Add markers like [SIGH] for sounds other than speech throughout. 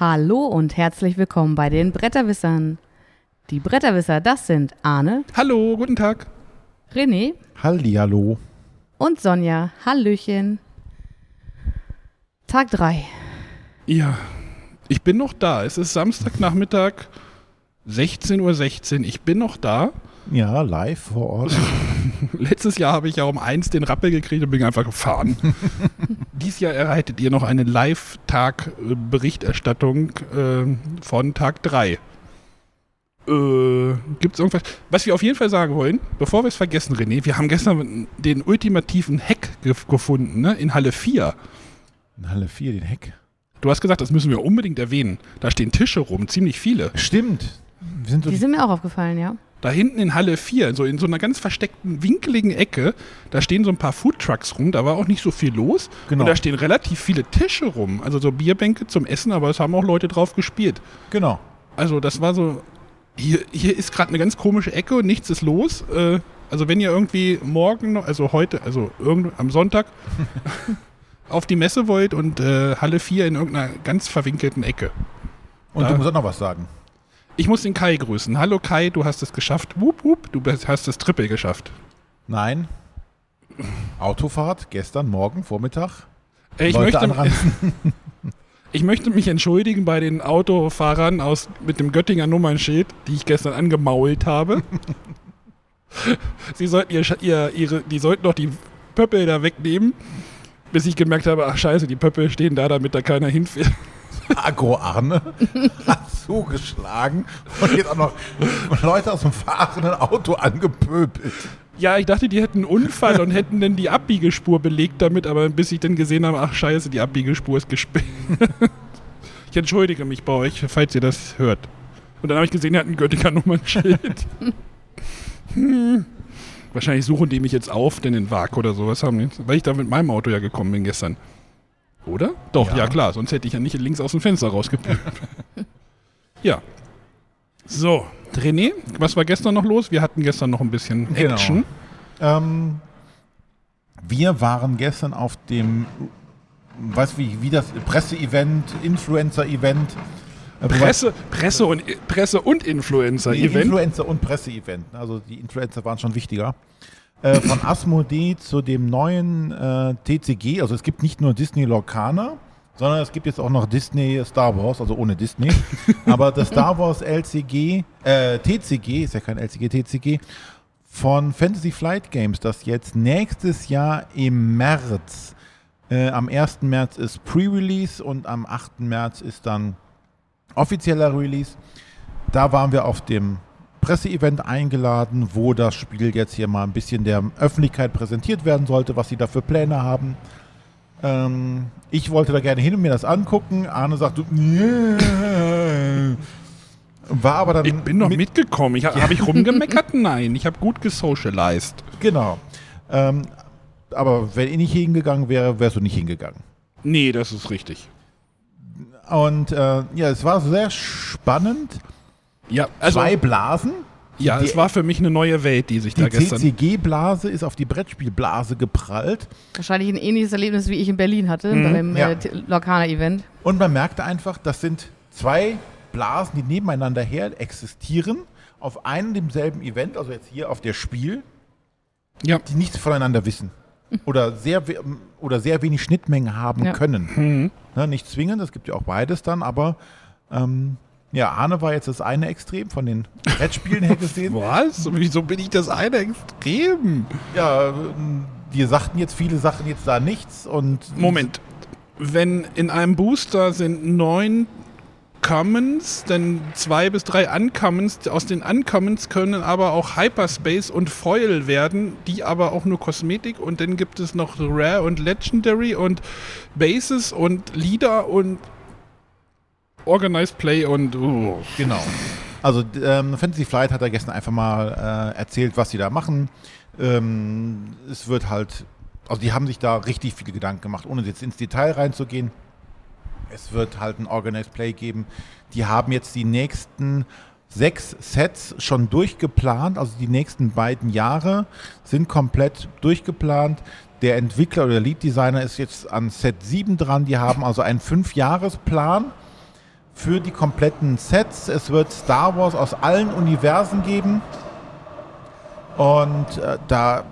Hallo und herzlich willkommen bei den Bretterwissern. Die Bretterwisser, das sind Arne, Hallo, guten Tag. René Hallihallo. und Sonja. Hallöchen. Tag 3. Ja, ich bin noch da. Es ist Samstagnachmittag, 16.16 Uhr. Ich bin noch da. Ja, live vor Ort. [LAUGHS] Letztes Jahr habe ich ja um eins den Rappel gekriegt und bin einfach gefahren. [LAUGHS] Dies Jahr erhaltet ihr noch eine Live-Tag-Berichterstattung äh, von Tag 3. Äh, Gibt es irgendwas? Was wir auf jeden Fall sagen wollen, bevor wir es vergessen, René, wir haben gestern den ultimativen Hack gef gefunden, ne? In Halle 4. In Halle 4, den Heck. Du hast gesagt, das müssen wir unbedingt erwähnen. Da stehen Tische rum, ziemlich viele. Stimmt. Wir sind so Die sind mir auch aufgefallen, ja. Da hinten in Halle 4, so in so einer ganz versteckten, winkeligen Ecke, da stehen so ein paar Foodtrucks rum, da war auch nicht so viel los. Genau. Und da stehen relativ viele Tische rum, also so Bierbänke zum Essen, aber es haben auch Leute drauf gespielt. genau. Also das war so, hier, hier ist gerade eine ganz komische Ecke und nichts ist los. Äh, also wenn ihr irgendwie morgen, also heute, also irgend, am Sonntag [LAUGHS] auf die Messe wollt und äh, Halle 4 in irgendeiner ganz verwinkelten Ecke. Und Da- du musst auch noch was sagen. Ich muss den Kai grüßen. Hallo Kai, du hast es geschafft. Wup, wup, du hast das Triple geschafft. Nein. Autofahrt gestern, morgen, Vormittag. Äh, Ich Leute möchte, [LAUGHS] ich möchte mich entschuldigen bei den Autofahrern aus, mit dem Göttinger Nummernschild, die ich gestern angemault habe. [LAUGHS] Sie sollten ihr, ihr, ihre, die sollten doch die Pöppel da wegnehmen, bis ich gemerkt habe, ach scheiße, die Pöppel stehen da, damit da keiner hinfährt. Agro Arne hat zugeschlagen und jetzt auch noch Leute aus dem fahrenden Auto angepöbelt. Ja, ich dachte, die hätten einen Unfall und hätten dann die Abbiegespur belegt damit, aber bis ich dann gesehen habe, ach scheiße, die Abbiegespur ist gesperrt. [LAUGHS] ich entschuldige mich bei euch, falls ihr das hört. Und dann habe ich gesehen, er hat ein Göttinger Nummernschild. hm. [LAUGHS] Wahrscheinlich suchen die mich jetzt auf, denn in Wag oder sowas haben die, weil ich da mit meinem Auto ja gekommen bin gestern. Oder? Doch, ja, Ja. klar, sonst hätte ich ja nicht links aus dem Fenster rausgepüpt. [LAUGHS] ja. So, René, was war gestern noch los? Wir hatten gestern noch ein bisschen Genau. Action. Ähm, wir waren gestern auf dem, weiß wie, wie das Presse-Event, Influencer-Event. wobei- Presse, Presse und Presse und Influencer Nee, Event. Influencer und Presse-Event. Also die Influencer waren schon wichtiger. Äh, von Asmodee zu dem neuen äh, TCG. Also es gibt nicht nur Disney Lorcaner, sondern es gibt jetzt auch noch Disney Star Wars, also ohne Disney. [LAUGHS] Aber das Star Wars LCG, äh, TCG, ist ja kein LCG, TCG, von Fantasy Flight Games, das jetzt nächstes Jahr im März, äh, am 1. März ist Pre-Release und am 8. März ist dann offizieller Release. Da waren wir auf dem Presseevent eingeladen, wo das Spiel jetzt hier mal ein bisschen der Öffentlichkeit präsentiert werden sollte, was sie da für Pläne haben. Ähm, ich wollte da gerne hin und mir das angucken. Arne sagte, "Nee." [LAUGHS] war aber dann Ich bin noch mit- mitgekommen. Ich, Habe ich rumgemeckert? [LAUGHS] Nein, ich habe gut gesocialized. Genau. Ähm, aber wenn ich nicht hingegangen wäre, wärst du nicht hingegangen. Nee, das ist richtig. Und äh, ja, es war sehr spannend. Ja, also, Zwei Blasen. ja, die- es war für mich eine neue Welt, die sich da Die gestern. CCG-Blase ist auf die Brettspielblase geprallt. Wahrscheinlich ein ähnliches Erlebnis, wie ich in Berlin hatte, Mhm, beim ja. äh, Lorcaner-Event. Und man merkte einfach, das sind zwei Blasen, die nebeneinander her existieren, auf einem und demselben Event, also jetzt hier auf der Spiel, Ja, die nichts voneinander wissen. Oder sehr, we- oder sehr wenig Schnittmengen haben Ja. können. Mhm. Ne, nicht zwingend, es gibt ja auch beides dann, aber ähm, ja, Arne war jetzt das eine Extrem von den Brettspielen her gesehen. [LAUGHS] was? Wieso bin ich das eine extrem? ja, wir sagten jetzt viele Sachen jetzt da nichts und Moment. Wenn in einem Booster sind neun Commons, dann zwei bis drei Uncommons. Aus den Uncommons können aber auch Hyperspace und Foil werden, die aber auch nur Kosmetik. Und dann gibt es noch Rare und Legendary und Bases und Leader und Organized Play und. Uh. Genau. Also ähm, Fantasy Flight hat er gestern einfach mal äh, erzählt, was sie da machen. Ähm, es wird halt, also die haben sich da richtig viele Gedanken gemacht, ohne jetzt ins Detail reinzugehen. Es wird halt ein Organized Play geben. Die haben jetzt die nächsten sechs Sets schon durchgeplant, also die nächsten beiden Jahre sind komplett durchgeplant. Der Entwickler oder der Lead Designer ist jetzt an Set 7 dran. Die haben also einen Fünfjahresplan für die kompletten Sets. Es wird Star Wars aus allen Universen geben. Und äh, da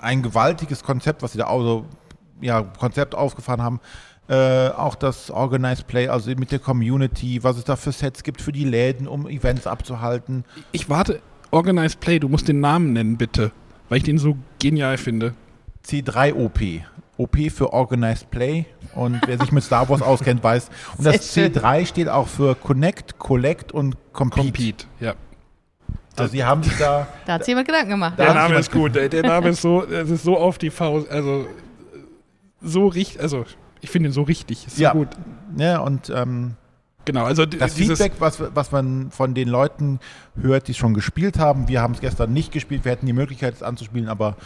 ein gewaltiges Konzept, was sie da also, ja, Konzept aufgefahren haben. Äh, auch das Organized Play, also mit der Community, was es da für Sets gibt für die Läden, um Events abzuhalten. Ich warte, Organized Play, du musst den Namen nennen, bitte. Weil ich den so genial finde. C3OP. OP für Organized Play. Und wer sich mit Star Wars auskennt, weiß. Und das Sehr schön. C3 steht auch für Connect, Collect und Compete. Compete, ja. Also sie haben sich da. Da hat sich jemand Gedanken gemacht. Der Name ist gut. Der, der Name ist so, es ist so auf die Faust, also so richtig, also ich finde ihn so richtig, ist so Ja. gut. Ne, und ähm, Genau, also das Feedback, was, was man von den Leuten hört, die es schon gespielt haben, wir haben es gestern nicht gespielt, wir hätten die Möglichkeit, es anzuspielen, aber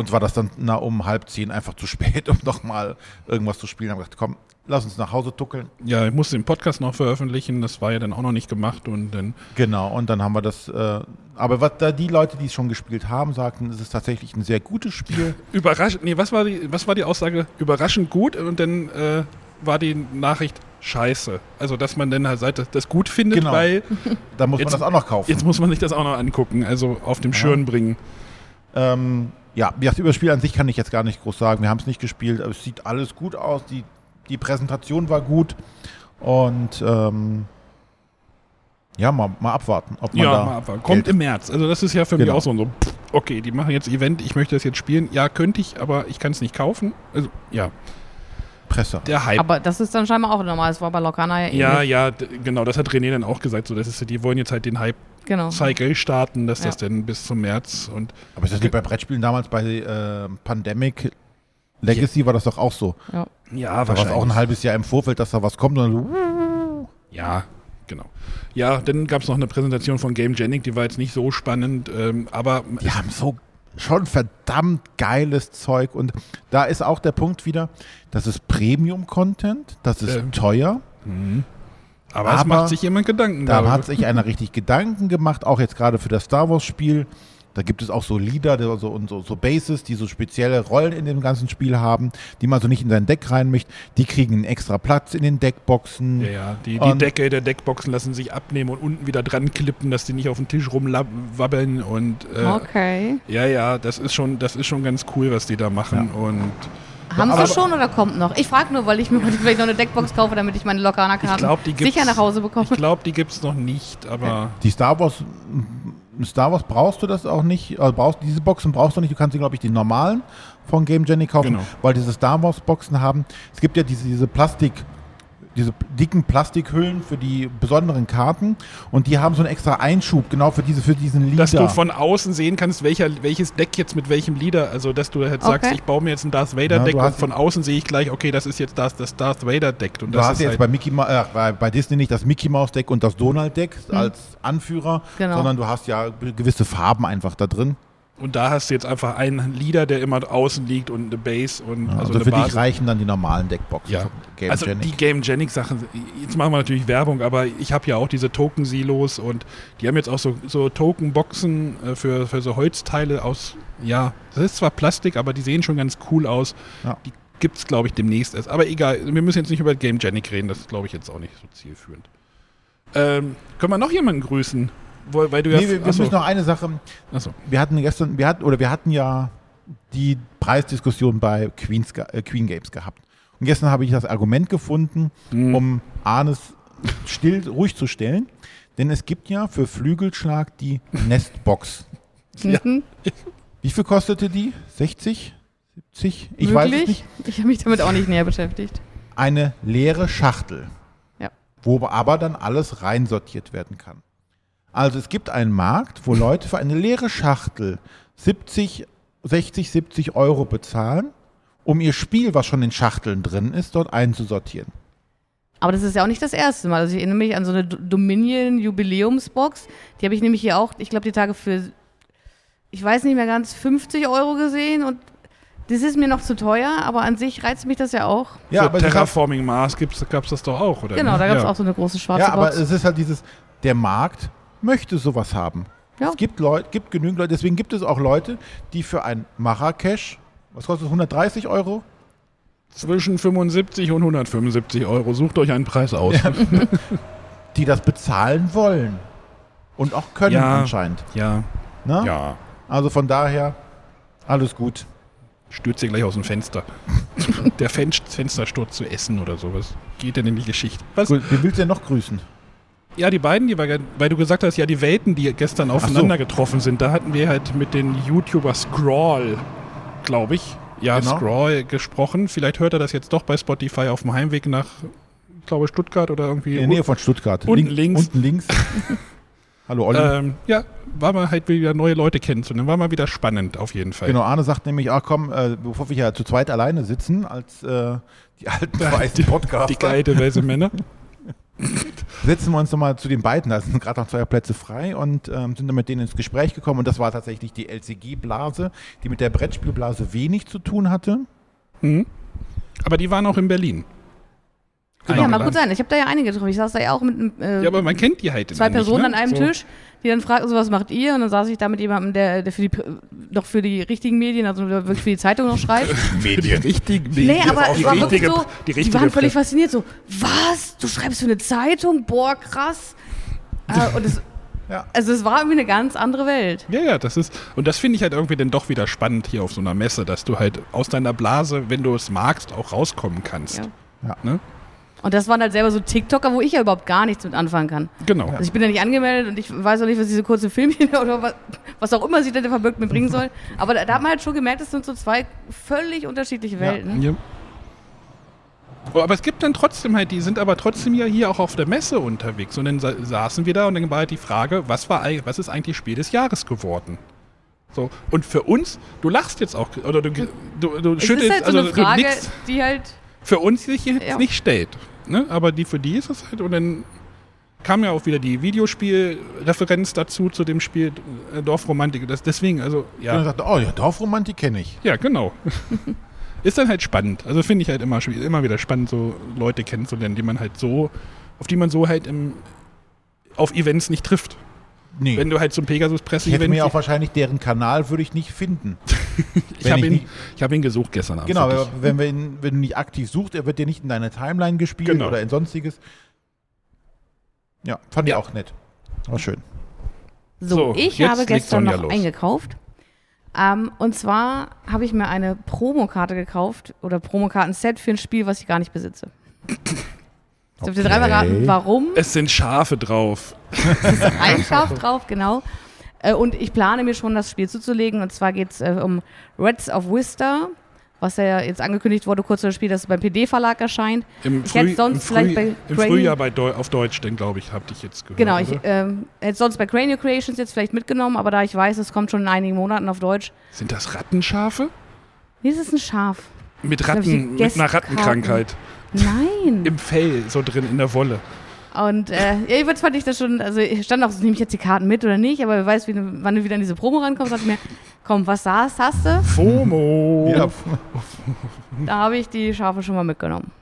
uns war das dann na, um halb zehn einfach zu [LAUGHS] spät, um nochmal irgendwas zu spielen. Haben gesagt, komm, lass uns nach Hause tuckeln. ja, ich musste den Podcast noch veröffentlichen, das war ja dann auch noch nicht gemacht und dann Genau, und dann haben wir das. Äh, aber was da die Leute, die es schon gespielt haben, sagten, es ist tatsächlich ein sehr gutes Spiel. [LAUGHS] überraschend, nee, was war die, was war die Aussage? Überraschend gut und dann äh, war die Nachricht scheiße. Also, dass man dann halt Seite das gut findet, Genau. weil [LAUGHS] Da muss Jetzt- man das auch noch kaufen. jetzt muss man sich das auch noch angucken, also auf dem Ja. Schirm bringen. Ähm, ja, das Spiel an sich kann ich jetzt gar nicht groß sagen. Wir haben es nicht gespielt, aber es sieht alles gut aus. Die, die Präsentation war gut. Und ähm, ja, mal, mal abwarten, ob man Ja, da mal abwarten. Kommt im März. Also das ist ja für mich Genau. auch so, so pff, okay, die machen jetzt Event, ich möchte das jetzt spielen. Ja, könnte ich, aber ich kann es nicht kaufen. Also ja, Presse. der Hype. Aber das ist dann scheinbar auch normal. Das war bei Locana ja ähnlich. ja, ja, genau, das hat René dann auch gesagt. So, das ist, die wollen jetzt halt den Genau. Hype-Cycle starten, dass das Ja. dann bis zum März und Aber ist das nicht bei Brettspielen damals bei äh, Pandemic Legacy war das doch auch so. Ja. ja, Da war es auch ein halbes Jahr im Vorfeld, dass da was kommt und dann so, Ja, genau. Ja, dann gab es noch eine Präsentation von Game Genic, die war jetzt nicht so spannend, ähm, aber Die haben so schon verdammt geiles Zeug und da ist auch der Punkt wieder, das ist Premium-Content, das ist Ähm. teuer. Mhm. Aber, es Aber macht sich jemand Gedanken. Da darüber. hat sich einer richtig Gedanken gemacht, auch jetzt gerade für das Star Wars-Spiel. Da gibt es auch so Lieder die so, und so, so Bases, die so spezielle Rollen in dem ganzen Spiel haben, die man so nicht in sein Deck rein möchte. Die kriegen einen extra Platz in den Deckboxen. Ja, ja. Die, die Decke der Deckboxen lassen sich abnehmen und unten wieder dran klippen, dass die nicht auf den Tisch rumwabbeln und äh, Okay. ja, ja, das ist schon, das ist schon ganz cool, was die da machen und Haben aber- sie schon oder kommt noch? Ich frage nur, weil ich mir heute [LAUGHS] vielleicht noch eine Deckbox kaufe, damit ich meine gibt's, sicher nach Hause bekomme. Ich glaube, die gibt's noch nicht, aber Die Star Wars, Star Wars brauchst du das auch nicht, also brauchst, diese Boxen brauchst du nicht, du kannst, glaube ich, die normalen von Game Genie kaufen, Genau. weil diese Star Wars Boxen haben, es gibt ja diese, diese Plastik, diese dicken Plastikhüllen für die besonderen Karten und die haben so einen extra Einschub, genau für diese, für diesen Leader. dass du von außen sehen kannst, welcher, welches Deck jetzt mit welchem Leader, also dass du halt sagst, Okay. ich baue mir jetzt ein Darth Vader Ja, Deck du und hast- von außen sehe ich gleich, okay, das ist jetzt das, das Darth Vader Deck und Du das hast ist jetzt halt, bei, Mickey Ma äh, bei, bei Disney nicht das Mickey Mouse Deck und das Donald Deck als Anführer, Genau. sondern du hast ja gewisse Farben einfach da drin. Und da hast du jetzt einfach einen Leader, der immer außen liegt und eine Base und Ja, also, also für dich reichen dann die normalen Deckboxen Ja. Game also Genic. die Game Genic Sachen, jetzt machen wir natürlich Werbung, aber ich habe ja auch diese Token Silos und die haben jetzt auch so, so Token Boxen äh, für, für so Holzteile aus, ja, das ist zwar Plastik, aber die sehen schon ganz cool aus. Ja. Die gibt es, glaube ich, demnächst erst. Aber egal, wir müssen jetzt nicht über Game Genic reden, das ist, glaube ich, jetzt auch nicht so zielführend. Ähm, können wir noch jemanden grüßen? Wo, weil du Nee, ja, wir, wir müssen noch eine Sache. achso. Wir hatten gestern, wir hatten, oder wir hatten ja die Preisdiskussion bei Queens, äh, Queen Games gehabt. Und gestern habe ich das Argument gefunden, Hm. um Arnes still, ruhig zu stellen. Denn es gibt ja für Flügelschlag die Nestbox. [LAUGHS] Ja. Mhm. Wie viel kostete die? 60? 70? Ich weiß es Wirklich? nicht. Ich habe mich damit auch nicht näher beschäftigt. Eine leere Schachtel. Ja. Wo aber dann alles reinsortiert werden kann. Also es gibt einen Markt, wo Leute für eine leere Schachtel 70, 60, 70 Euro bezahlen, um ihr Spiel, was schon in Schachteln drin ist, dort einzusortieren. Aber das ist ja auch nicht das erste Mal. Also ich erinnere mich an so eine Dominion-Jubiläumsbox. Die habe ich nämlich hier auch, ich glaube, die Tage für, ich weiß nicht mehr ganz, 50 Euro gesehen. Und das ist mir noch zu teuer, aber an sich reizt mich das ja auch. Ja, Für Terraforming Mars gab es das doch auch, oder? Genau, nicht? da gab es ja. auch so eine große schwarze ja, aber Box. es ist halt dieses, der Markt möchte sowas haben. Ja. Es gibt, Leute, gibt genügend Leute, deswegen gibt es auch Leute, die für ein Marrakesch, was kostet es, 130 Euro? Zwischen 75 und 175 Euro. Sucht euch einen Preis aus. Ja. [LAUGHS] die das bezahlen wollen. Und auch können Ja. anscheinend. Ja, Ne? ja. Also von daher, alles gut. Stürzt ihr gleich aus dem Fenster. [LAUGHS] Der Fen Fenstersturz zu essen oder sowas. Geht denn in die Geschichte? Was? Gut, wen willst du denn noch grüßen? Ja, die beiden, die weil du gesagt hast, ja, die Welten, die gestern aufeinander getroffen sind, da hatten wir halt mit den YouTuber Scrawl, glaube ich, ja, Genau. Scrawl gesprochen. Vielleicht hört er das jetzt doch bei Spotify auf dem Heimweg nach, ich glaube, Stuttgart oder irgendwie. In der Nähe von Stuttgart. Unten Link- links. Unten links. [LAUGHS] Hallo Olli. Ähm, ja, war mal halt wieder neue Leute kennenzulernen. War mal wieder spannend, auf jeden Fall. Genau, Arne sagt nämlich, ach komm, äh, bevor wir hier zu zweit alleine sitzen, als äh, die alten [LAUGHS] weißen Podcaster, Die geile weise Männer. [LAUGHS] [LAUGHS] setzen wir uns nochmal zu den beiden, da sind gerade noch zwei Plätze frei und ähm, sind dann mit denen ins Gespräch gekommen und das war tatsächlich die LCG-Blase, die mit der Brettspielblase wenig zu tun hatte. Mhm. Aber die waren auch in Berlin. Ja, mag Eingeladen. gut sein. Ich habe da ja einige getroffen. Ich saß da ja auch mit einem, äh, Ja, aber man kennt die halt zwei nicht, Personen ne? an einem So. Tisch, die dann fragten, so, was macht ihr? Und dann saß ich da mit jemandem, der, der für die, noch für die richtigen Medien, also der wirklich für die Zeitung noch schreibt. [LAUGHS] Medien. Richtig, Nee, aber die richtige, so, die die, waren völlig fasziniert, so, was? Du schreibst für eine Zeitung? Boah, krass. äh, [LAUGHS] und es, Ja. also es war irgendwie eine ganz andere Welt. Ja, ja, das ist, und das finde ich halt irgendwie dann doch wieder spannend hier auf so einer Messe, dass du halt aus deiner Blase, wenn du es magst, auch rauskommen kannst. Ja. Ja. Ne? Und das waren halt selber so TikToker, wo ich ja überhaupt gar nichts mit anfangen kann. Genau. Also ich bin ja nicht angemeldet und ich weiß auch nicht, was diese kurzen Filmchen [LAUGHS] oder was, was auch immer sie denn verbirgt mir bringen soll. Aber da, da hat man halt schon gemerkt, es sind so zwei völlig unterschiedliche Welten. Ja. Oh, aber es gibt dann trotzdem halt, die sind aber trotzdem ja hier auch auf der Messe unterwegs. Und dann sa saßen wir da und dann war halt die Frage, was, war, was ist eigentlich Spiel des Jahres geworden? So, und für uns, du lachst jetzt auch, oder du, du, du Es schüttelst, ist halt so also eine Frage, du nickst, die halt für uns sich jetzt Ja. nicht stellt. Ne? Aber die für die ist es halt, und dann kam ja auch wieder die Videospielreferenz dazu, zu dem Spiel äh, Dorfromantik. Das, deswegen, also, Und dann ja, sagte, oh ja, Dorfromantik kenne ich. ja, genau. [LAUGHS] ist dann halt spannend. Also finde ich halt immer, immer wieder spannend, so Leute kennenzulernen, die man halt so, auf die man so halt im, auf Events nicht trifft. Nee. Wenn du halt zum ich hätte mir auch wahrscheinlich deren Kanal würde ich nicht finden. [LAUGHS] ich habe ihn, ich hab ihn gesucht gestern Abend. Genau, wenn, wir ihn, wenn du nicht aktiv suchst, er wird dir nicht in deine Timeline gespielt Genau. oder in sonstiges. Ja, fand Ja. ich auch nett. War schön. So, So, ich habe gestern noch los. eingekauft. Ähm, und zwar habe ich mir eine Promokarte gekauft oder Promokarten-Set für ein Spiel, was ich gar nicht besitze. Dürft ihr dreimal raten, warum. Es sind Schafe drauf. [LAUGHS] Ein Schaf drauf, genau. Äh, und ich plane mir schon, das Spiel zuzulegen. Und zwar geht es äh, um Reds of Wistar, was ja jetzt angekündigt wurde, kurz vor dem Spiel, dass es beim PD-Verlag erscheint. Im, Ich hätte sonst im, vielleicht Früh- bei im Frühjahr bei Deu auf Deutsch, denn glaube ich, habt ich jetzt gehört. Genau, ich ähm, hätte sonst bei Cranial Creations jetzt vielleicht mitgenommen, aber da ich weiß, es kommt schon in einigen Monaten auf Deutsch. Sind das Rattenschafe? Nee, es ist ein Schaf. Mit Ratten, mit einer. Rattenkrankheit. Nein. [LAUGHS] Im Fell, so drin, in der Wolle. Und äh, ja, jedenfalls fand ich das schon, also ich stand auch, so, nehme ich jetzt die Karten mit oder nicht, aber wer weiß, wie, du- wann du wieder in diese Promo rankommst, dachte ich mir, komm, was hast, hast du? FOMO. Ja, [LAUGHS] Da habe ich die Schafe schon mal mitgenommen.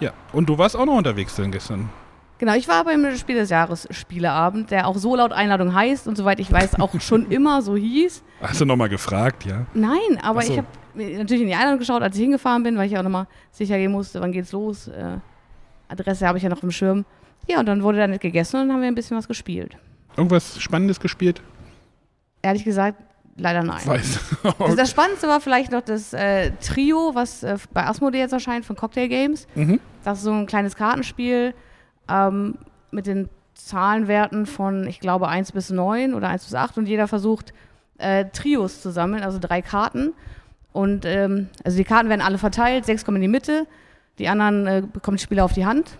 Ja, und du warst auch noch unterwegs denn gestern. Genau, ich war beim Spiel des Jahres Spieleabend, der auch so laut Einladung heißt und soweit ich weiß auch schon [LAUGHS] immer so hieß. Hast du nochmal gefragt, ja? Nein, aber so. ich habe natürlich in die Einladung geschaut, als ich hingefahren bin, weil ich auch nochmal sicher gehen musste, wann geht's los. Äh, Adresse habe ich ja noch im Schirm. Ja, und dann wurde da nicht gegessen und dann haben wir ein bisschen was gespielt. Irgendwas Spannendes gespielt? Ehrlich gesagt, leider nein. Weiß. [LAUGHS] Also das Spannendste war vielleicht noch das äh, Trio, was äh, bei Asmodee jetzt erscheint von Cocktail Games. mhm. Das ist so ein kleines Kartenspiel ähm, mit den Zahlenwerten von, ich glaube, 1 bis 9 oder 1 bis 8 und jeder versucht, äh, Trios zu sammeln, also drei Karten. Und ähm, also die Karten werden alle verteilt, sechs kommen in die Mitte, die anderen äh, bekommt der Spieler auf die Hand.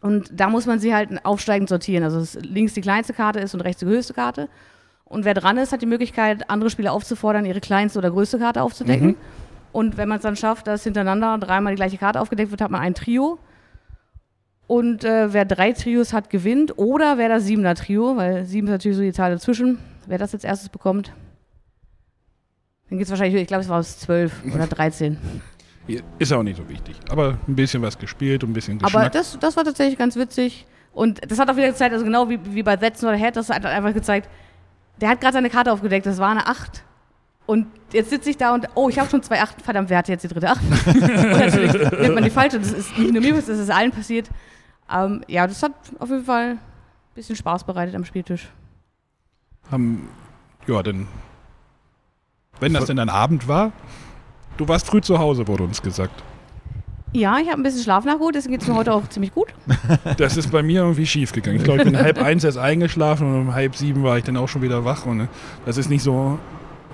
Und da muss man sie halt aufsteigend sortieren. Also dass links die kleinste Karte ist und rechts die höchste Karte. Und wer dran ist, hat die Möglichkeit, andere Spieler aufzufordern, ihre kleinste oder größte Karte aufzudecken. Mhm. Und wenn man es dann schafft, dass hintereinander dreimal die gleiche Karte aufgedeckt wird, hat man ein Trio. Und äh, wer drei Trios hat, gewinnt. Oder wer das siebener Trio, weil sieben ist natürlich so die Zahl dazwischen. Wer das als erstes bekommt, dann geht es wahrscheinlich, ich glaube, es war es zwölf oder 13. Ist auch nicht so wichtig. Aber ein bisschen was gespielt und ein bisschen Aber Geschmack. das, das war tatsächlich ganz witzig. Und das hat auch wieder gezeigt, also genau wie, wie bei That's Not a Head, das hat einfach gezeigt, der hat gerade seine Karte aufgedeckt, das war eine 8. Und jetzt sitze ich da und, oh, ich habe schon zwei Achten, verdammt, wer hat jetzt die dritte Acht? [LAUGHS] und natürlich nimmt man die falsche. Das ist nicht nur mir, das ist allen passiert. Ähm, ja, das hat auf jeden Fall ein bisschen Spaß bereitet am Spieltisch. Haben, ja, denn, wenn das denn ein Abend war, du warst früh zu Hause, wurde uns gesagt. Ja, ich habe ein bisschen Schlaf nachgeholt, deswegen geht es mir heute auch ziemlich gut. [LAUGHS] Das ist bei mir irgendwie schief gegangen. Ich glaube, ich bin halb eins erst eingeschlafen und um halb sieben war ich dann auch schon wieder wach. Und äh, das ist nicht so,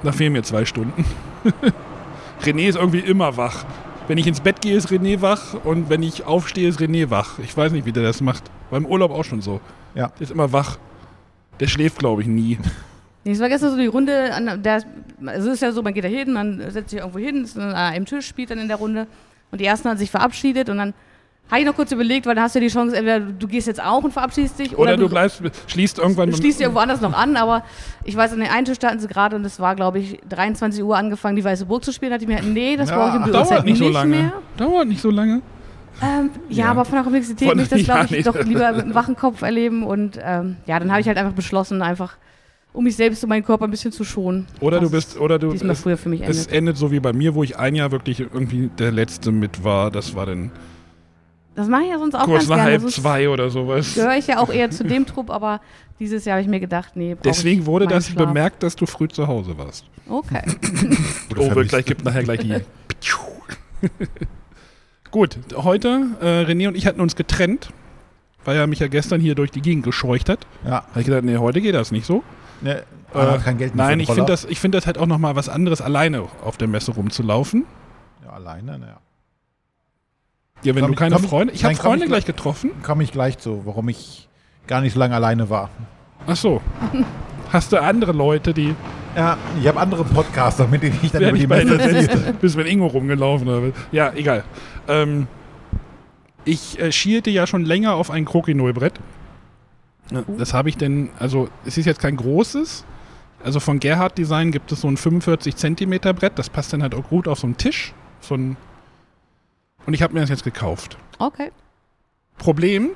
da fehlen mir zwei Stunden. [LAUGHS] René ist irgendwie immer wach. Wenn ich ins Bett gehe, ist René wach und wenn ich aufstehe, ist René wach. Ich weiß nicht, wie der das macht. War im Urlaub auch schon so. Ja. Der ist immer wach. Der schläft, glaube ich, nie. Nee, Es war gestern so die Runde, an der, also es ist ja so, man geht da hin, man setzt sich irgendwo hin, ist an einem Tisch, spielt dann in der Runde und die ersten haben sich verabschiedet und dann habe ich noch kurz überlegt, weil dann hast du ja die Chance, entweder du gehst jetzt auch und verabschiedest dich Oder, du bleibst, schließt irgendwann. du schließt dich irgendwo anders noch an, aber ich weiß, an den einen Tisch standen sie gerade und es war, glaube ich, 23 Uhr angefangen, die Weiße Burg zu spielen. Da dachte ich mir, nee, das Ja, brauche ich im Büro Dauert nicht so lange. mehr. Dauert nicht so lange. Ähm, ja, Ja. aber von der Komplexität Von- möchte ich das, [LAUGHS] ja, glaube ich, nee. doch lieber mit einem wachen Kopf erleben. Und ähm, ja, dann habe ich halt einfach beschlossen, einfach, um mich selbst und meinen Körper ein bisschen zu schonen. Oder du Was bist, oder du. diesmal es, früher für mich es endet. endet so wie bei mir, wo ich ein Jahr wirklich irgendwie der Letzte mit war. Das war dann Das mache ich ja sonst auch kurz ganz nach gerne. halb Sonst zwei oder sowas. gehöre ich ja auch eher zu dem Trupp, aber dieses Jahr habe ich mir gedacht, nee, Deswegen ich wurde das Schlaf. bemerkt, dass du früh zu Hause warst. Okay. Oder Oh, wird vermisst. gleich, gibt nachher gleich die. [LAUGHS] Gut, heute, äh, René und ich hatten uns getrennt, weil er mich ja gestern hier durch die Gegend gescheucht hat. Ja. habe ich gedacht, nee, heute geht das nicht so. Ne, Äh, kein Geld mehr Nein, ich finde das, ich find das halt auch nochmal was anderes, alleine auf der Messe rumzulaufen. Ja, alleine, naja. Ja, wenn Komm du keine ich- Freunde. Ich habe Freunde ich gleich getroffen. Komme ich gleich zu, warum ich gar nicht so lange alleine war. Ach so. [LAUGHS] Hast du andere Leute, die. Ja, ich habe andere Podcaster, mit denen ich dann über die Messe. Messe. Bist mit Ingo rumgelaufen. Oder? Ja, egal. Ähm, ich äh, schielte ja schon länger auf ein Krokinol-Brett. Ja, Das habe ich denn, also es ist jetzt kein großes. Also von Gerhard Design gibt es so ein 45 Zentimeter Brett. Das passt dann halt auch gut auf so einen Tisch. So ein und ich habe mir das jetzt gekauft. Okay. Problem,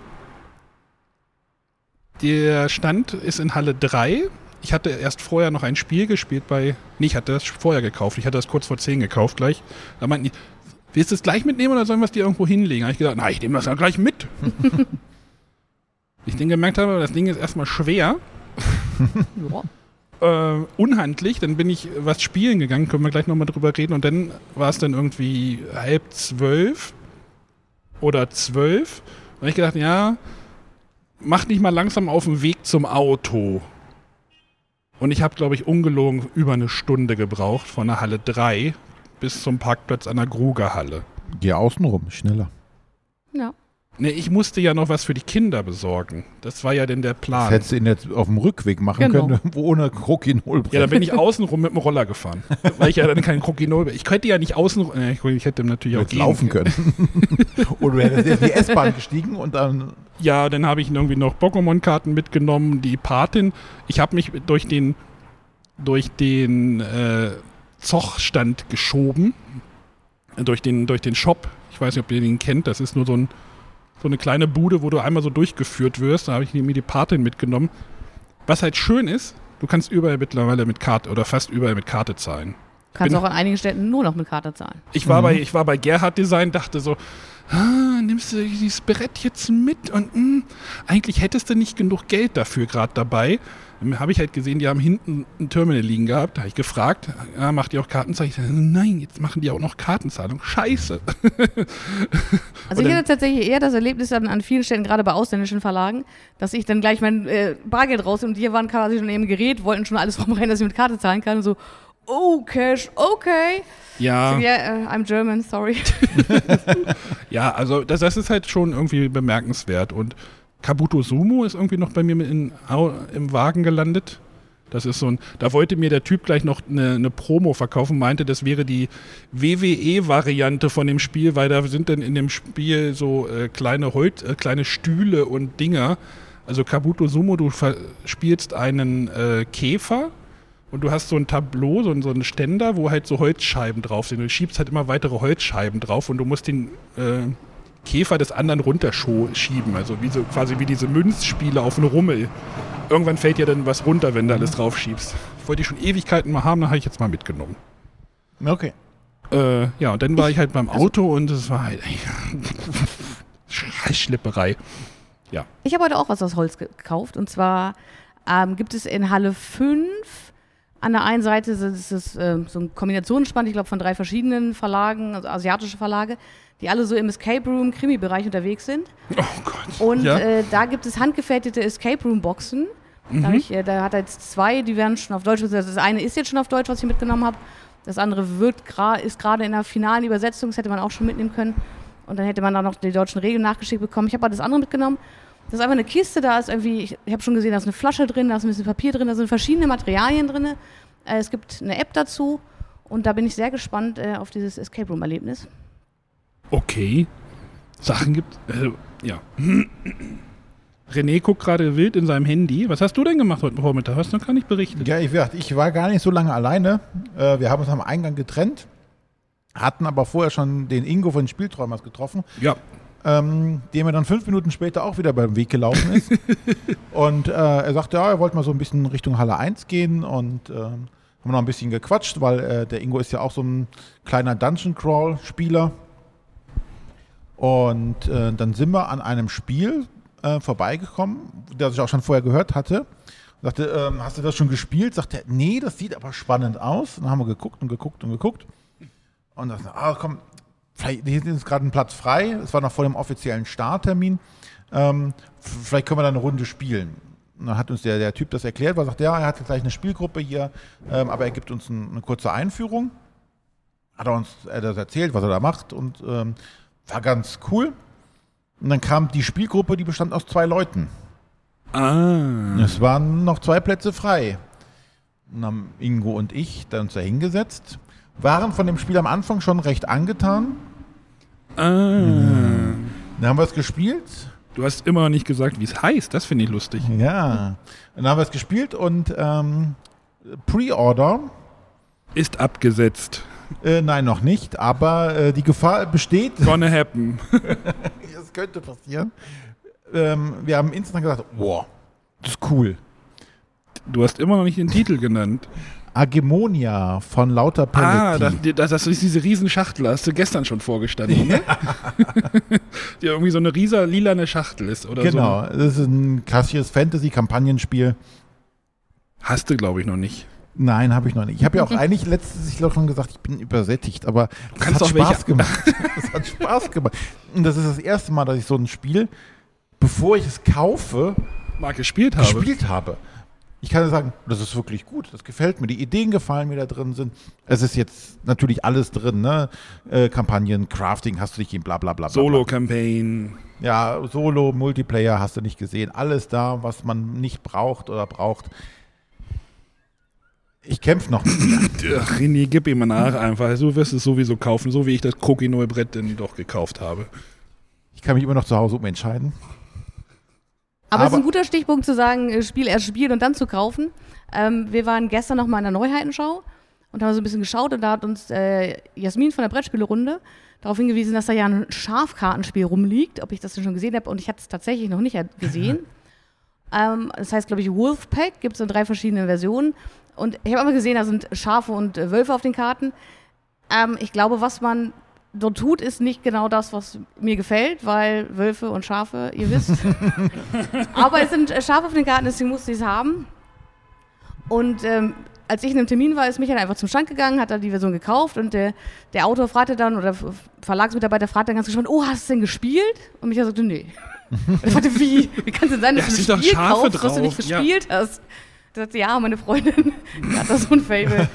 der Stand ist in Halle 3. Ich hatte erst vorher noch ein Spiel gespielt bei. Nee, ich hatte das vorher gekauft. Ich hatte das kurz vor 10 gekauft gleich. Da meinten die, willst du es gleich mitnehmen oder sollen wir es dir irgendwo hinlegen? Da habe ich gesagt, nein, ich nehme das ja gleich mit. [LAUGHS] ich dann gemerkt habe, das Ding ist erstmal schwer, [LAUGHS] Ja. äh, unhandlich. Dann bin ich was spielen gegangen, können wir gleich nochmal drüber reden. Und dann war es dann irgendwie halb zwölf oder zwölf. Und ich gedacht, ja, mach dich mal langsam auf den Weg zum Auto. Und ich habe, glaube ich, ungelogen über eine Stunde gebraucht von der Halle 3 bis zum Parkplatz an der Grugerhalle. Geh außen rum, schneller. ja. Ne, ich musste ja noch was für die Kinder besorgen. Das war ja denn der Das Plan. hättest du ihn jetzt auf dem Rückweg machen Genau. können, [LAUGHS] ohne Krokinol. Ja, dann bin ich außenrum mit dem Roller gefahren. [LAUGHS] weil ich ja dann kein Krokinol. Ich könnte ja nicht außen. Äh, ich- hätte natürlich auch laufen können. Oder [LAUGHS] du hättest jetzt in die S-Bahn gestiegen und dann. Ja, dann habe ich irgendwie noch Pokémon-Karten mitgenommen, die Patin. Ich habe mich durch den durch den äh, Zochstand geschoben, durch den durch den Shop. Ich weiß nicht, ob ihr den kennt. Das ist nur so ein so eine kleine Bude, wo du einmal so durchgeführt wirst. Da habe ich mir die Patin mitgenommen. Was halt schön ist, du kannst überall mittlerweile mit Karte oder fast überall mit Karte zahlen. Kannst Bin- auch an einigen Städten nur noch mit Karte zahlen. Ich war, Mhm. bei, ich war bei Gerhard Design, dachte so, ah, nimmst du dieses Brett jetzt mit und mh, eigentlich hättest du nicht genug Geld dafür gerade dabei. Habe ich halt gesehen, die haben hinten ein Terminal liegen gehabt. Da habe ich gefragt, ja, macht ihr auch Kartenzahlung? Nein, jetzt machen die auch noch Kartenzahlung. Scheiße. [LAUGHS] Also ich hatte tatsächlich eher das Erlebnis dann an vielen Stellen, gerade bei ausländischen Verlagen, dass ich dann gleich mein äh, Bargeld raus und die waren quasi schon im Gerät, wollten schon alles [LAUGHS] rumrennen, dass ich mit Karte zahlen kann und so, oh, Cash, okay. Ja, So, ja, äh, I'm German, sorry. [LAUGHS] ja, also das, das ist halt schon irgendwie bemerkenswert. Und Kabuto Sumo ist irgendwie noch bei mir in, im Wagen gelandet. Das ist so ein, da wollte mir der Typ gleich noch eine, eine Promo verkaufen, meinte, das wäre die WWE-Variante von dem Spiel, weil da sind dann in dem Spiel so äh, kleine Holz, äh, kleine Stühle und Dinger. Also Kabuto Sumo, du spielst einen äh, Käfer und du hast so ein Tableau, so, so einen Ständer, wo halt so Holzscheiben drauf sind. Du schiebst halt immer weitere Holzscheiben drauf und du musst den äh, Käfer des anderen runterschieben. Also wie so, quasi wie diese Münzspiele auf einen Rummel. Irgendwann fällt dir dann was runter, wenn du alles drauf schiebst. wollte ich schon Ewigkeiten mal haben, dann habe ich jetzt mal mitgenommen. Okay. Äh, ja, und dann war ich halt beim Auto und es war halt [LAUGHS] Scheißschlepperei. Ich habe heute auch was aus Holz gekauft. Und zwar ähm, gibt es in Halle 5 an der einen Seite ist es ähm, so ein Kombinationsspann, ich glaube, von drei verschiedenen Verlagen, also asiatische Verlage, die alle so im Escape Room Krimi-Bereich unterwegs sind. Oh Gott. Und ja? äh, da gibt es handgefertigte Escape Room Boxen. Da, Mhm. ich, äh, da hat er jetzt zwei, die werden schon auf Deutsch. Das eine ist jetzt schon auf Deutsch, was ich mitgenommen habe. Das andere wird gra ist gerade in der finalen Übersetzung. Das hätte man auch schon mitnehmen können. Und dann hätte man da noch die deutschen Regeln nachgeschickt bekommen. Ich habe aber das andere mitgenommen. Das ist einfach eine Kiste, da ist irgendwie, ich, ich habe schon gesehen, da ist eine Flasche drin, da ist ein bisschen Papier drin, da sind verschiedene Materialien drin. Äh, es gibt eine App dazu und da bin ich sehr gespannt äh, auf dieses Escape Room-Erlebnis. Okay. Sachen gibt. Also, ja. René guckt gerade wild in seinem Handy. Was hast du denn gemacht heute Vormittag? Hast du noch gar nicht berichtet? Ja, ich, ich war gar nicht so lange alleine. Äh, wir haben uns am Eingang getrennt, hatten aber vorher schon den Ingo von den Spielträumers getroffen, Ja. Ähm, dem er dann fünf Minuten später auch wieder beim Weg gelaufen ist. [LAUGHS] und äh, er sagte, ja, er wollte mal so ein bisschen Richtung Halle 1 gehen und ähm, haben noch ein bisschen gequatscht, weil äh, der Ingo ist ja auch so ein kleiner Dungeon Crawl Spieler. Und äh, dann sind wir an einem Spiel äh, vorbeigekommen, das ich auch schon vorher gehört hatte. Sagte, ähm, hast du das schon gespielt? Sagt er, nee, das sieht aber spannend aus. Dann haben wir geguckt und geguckt und geguckt. Und dachte, ah, komm, vielleicht hier ist gerade ein Platz frei. Es war noch vor dem offiziellen Starttermin. Ähm, vielleicht können wir da eine Runde spielen. Und dann hat uns der, der Typ das erklärt, weil er sagt, ja, er hat jetzt gleich eine Spielgruppe hier, ähm, aber er gibt uns ein, eine kurze Einführung. Hat er uns er das erzählt, was er da macht und ähm, war ganz cool. Und dann kam die Spielgruppe, die bestand aus zwei Leuten. Ah. Es waren noch zwei Plätze frei. Dann haben Ingo und ich dann uns da hingesetzt, waren von dem Spiel am Anfang schon recht angetan. Ah. Dann haben wir es gespielt. Du hast immer noch nicht gesagt, wie es heißt. Das finde ich lustig. Ja. Dann haben wir es gespielt und ähm, Pre-Order, Ist abgesetzt. äh, nein, noch nicht, aber äh, die Gefahr besteht, Gonna happen. [LAUGHS] es könnte passieren. Ähm, wir haben instant gesagt, wow, das ist cool. Du hast immer noch nicht den Titel genannt. Agemonia von Lauter Ah, Paletti. das, das, das ist diese Riesenschachtel. Hast du gestern schon vorgestanden, ne? [LAUGHS] Die irgendwie so eine riesa lilane Schachtel ist oder genau, so. das ist ein klassisches Fantasy-Kampagnenspiel. Hast du, glaube ich, noch nicht. Nein, habe ich noch nicht. Ich habe ja auch [LAUGHS] eigentlich letztes ich schon gesagt, ich bin übersättigt, aber es kannst hat auch welche- Spaß gemacht. [LAUGHS] Es hat Spaß gemacht. Und das ist das erste Mal, dass ich so ein Spiel, bevor ich es kaufe, Mal gespielt habe. gespielt habe. Ich kann ja sagen, das ist wirklich gut, das gefällt mir. Die Ideen gefallen mir da drin sind. Es ist jetzt natürlich alles drin, ne? Äh, Kampagnen, Crafting hast du nicht in bla bla bla. Solo-Campaign. Ja, Solo, Multiplayer hast du nicht gesehen. Alles da, was man nicht braucht oder braucht. Ich kämpfe noch. [LAUGHS] Ach, René, gib ihm mal nach einfach. Du wirst es sowieso kaufen, so wie ich das Cookie-Neue-Brett denn doch gekauft habe. Ich kann mich immer noch zu Hause umentscheiden. Aber, es ist ein guter Stichpunkt zu sagen, äh, Spiel erst spielen und dann zu kaufen. Ähm, wir waren gestern noch mal in der Neuheitenschau und haben so ein bisschen geschaut und da hat uns äh, Jasmin von der Brettspielerunde darauf hingewiesen, dass da ja ein Schafkartenspiel rumliegt, ob ich das denn schon gesehen habe und ich hatte es tatsächlich noch nicht gesehen. [LAUGHS] ähm, das heißt, glaube ich, Wolfpack gibt es in drei verschiedenen Versionen und ich habe aber gesehen, da sind Schafe und äh, Wölfe auf den Karten. Ähm, ich glaube, was man dort tut, ist nicht genau das, was mir gefällt, weil Wölfe und Schafe, ihr wisst. [LAUGHS] Aber es sind äh, Schafe auf den Karten, deswegen musste ich es haben. Und ähm, als ich in einem Termin war, ist Michael einfach zum Stand gegangen, hat da die Version gekauft und der, der Autor fragte dann, oder Verlagsmitarbeiter fragte dann ganz gespannt, oh, hast du es denn gespielt? Und Michael sagte, nee. [LAUGHS] Und ich fragte, wie? Wie kann es denn sein, dass Da du ein doch Spiel Schafe kaufst, was du nicht drauf, ja. gespielt hast? Da sagte, ja, meine Freundin [LAUGHS] hat da so ein Fable.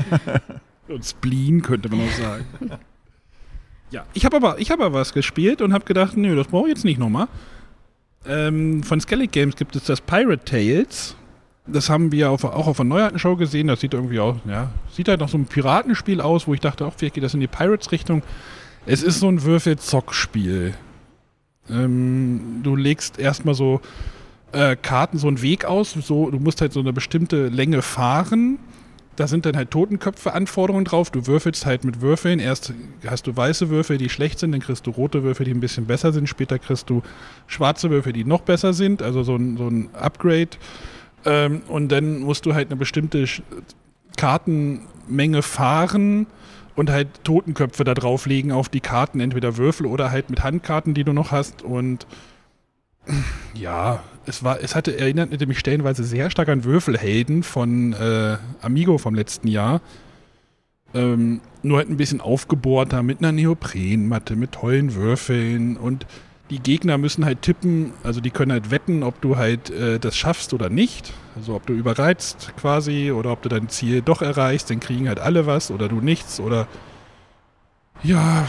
Und Spleen könnte man auch sagen. Ja, ich habe aber, ich hab aber was gespielt und habe gedacht, nö, das brauche ich jetzt nicht nochmal. Ähm, von Skellig Games gibt es das Pirate Tales. Das haben wir auf, auch auf der Neuheitenshow gesehen. Das sieht irgendwie auch, ja, sieht halt nach so einem Piratenspiel aus, wo ich dachte, auch vielleicht geht das in die Pirates-Richtung. Es ist so ein Würfel-Zock-Spiel. Ähm, du legst erstmal so äh, Karten, so einen Weg aus. So, du musst halt so eine bestimmte Länge fahren. Da sind dann halt Totenköpfe-Anforderungen drauf. Du würfelst halt mit Würfeln. Erst hast du weiße Würfel, die schlecht sind, dann kriegst du rote Würfel, die ein bisschen besser sind. Später kriegst du schwarze Würfel, die noch besser sind. Also so ein, so ein Upgrade. Ähm, und dann musst du halt eine bestimmte Kartenmenge fahren und halt Totenköpfe da drauflegen auf die Karten, entweder Würfel oder halt mit Handkarten, die du noch hast. Und ja, es war, es hatte erinnerte mich stellenweise sehr stark an Würfelhelden von äh, Amigo vom letzten Jahr. Ähm, nur halt ein bisschen aufgebohrter mit einer Neoprenmatte, mit tollen Würfeln und die Gegner müssen halt tippen, also die können halt wetten, ob du halt äh, das schaffst oder nicht. Also ob du überreizt quasi oder ob du dein Ziel doch erreichst, dann kriegen halt alle was oder du nichts oder ja,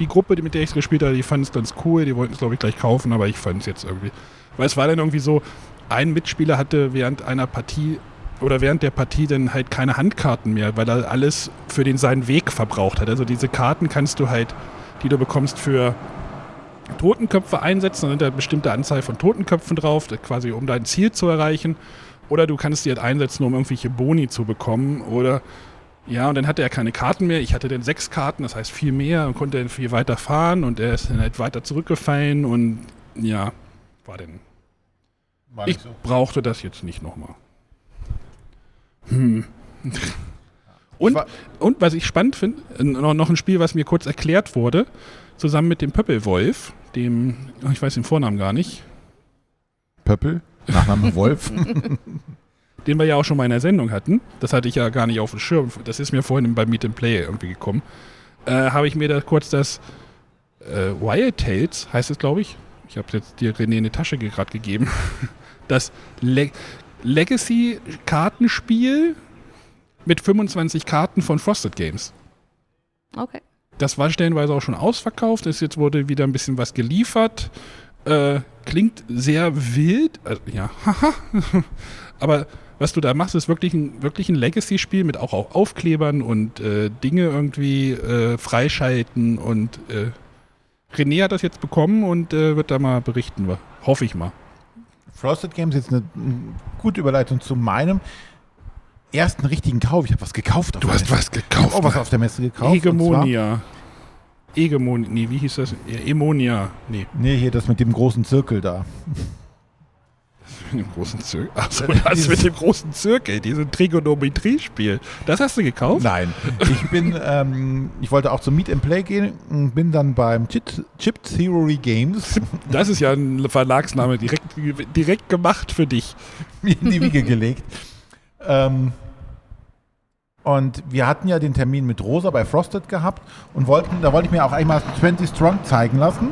die Gruppe, mit der ich es gespielt habe, die fand es ganz cool, die wollten es glaube ich gleich kaufen, aber ich fand es jetzt irgendwie, weil es war dann irgendwie so, ein Mitspieler hatte während einer Partie oder während der Partie dann halt keine Handkarten mehr, weil er alles für den seinen Weg verbraucht hat. Also diese Karten kannst du halt, die du bekommst für Totenköpfe einsetzen, dann sind da eine bestimmte Anzahl von Totenköpfen drauf, quasi um dein Ziel zu erreichen. Oder du kannst die halt einsetzen, um irgendwelche Boni zu bekommen. Oder ja, und dann hatte er keine Karten mehr. Ich hatte dann sechs Karten, das heißt viel mehr und konnte dann viel weiter fahren und er ist dann halt weiter zurückgefallen und ja, war denn. War Ich so. brauchte das jetzt nicht nochmal. Hm. Und, und was ich spannend finde, äh, noch, noch ein Spiel, was mir kurz erklärt wurde, zusammen mit dem Pöppelwolf, dem, oh, ich weiß den Vornamen gar nicht, Pöppel, Nachname [LAUGHS] Wolf. [LAUGHS] den wir ja auch schon mal in der Sendung hatten. Das hatte ich ja gar nicht auf dem Schirm. Das ist mir vorhin bei Meet and Play irgendwie gekommen. Äh, habe ich mir da kurz das äh, Wild Tales, heißt es, glaube ich. Ich habe jetzt dir René eine Tasche gerade gegeben. [LAUGHS] Das Le Legacy-Kartenspiel mit 25 Karten von Frosted Games. Okay. Das war stellenweise auch schon ausverkauft. Es jetzt wurde wieder ein bisschen was geliefert. Äh, klingt sehr wild. Also, ja, haha. [LAUGHS] Aber was du da machst, ist wirklich ein, wirklich ein Legacy-Spiel mit auch, auch Aufklebern und äh, Dinge irgendwie äh, freischalten. Und äh, René hat das jetzt bekommen und äh, wird da mal berichten. Hoffe ich mal. Frosted Games ist eine mm, gute Überleitung zu meinem ersten richtigen Kauf. Ich habe was gekauft. Auf der Messe. was Ich habe auch was auf der Messe gekauft. Hegemonia. Hegemonia. Nee, wie hieß das? Emonia. Nee. Nee, hier das mit dem großen Zirkel da. Mit dem großen Zirkel. Achso, [LAUGHS] das mit dem großen Zirkel, dieses Trigonometrie-Spiel. Das hast du gekauft? Nein, ich bin, ähm, ich wollte auch zum Meet and Play gehen und bin dann beim Chip, Chip Theory Games [LAUGHS] Das ist ja ein Verlagsname direkt, direkt gemacht für dich. [LAUGHS] mir in die Wiege gelegt. Ähm, und wir hatten ja den Termin mit Rosa bei Frosted gehabt und wollten, da wollte ich mir auch einmal 20 Strong zeigen lassen.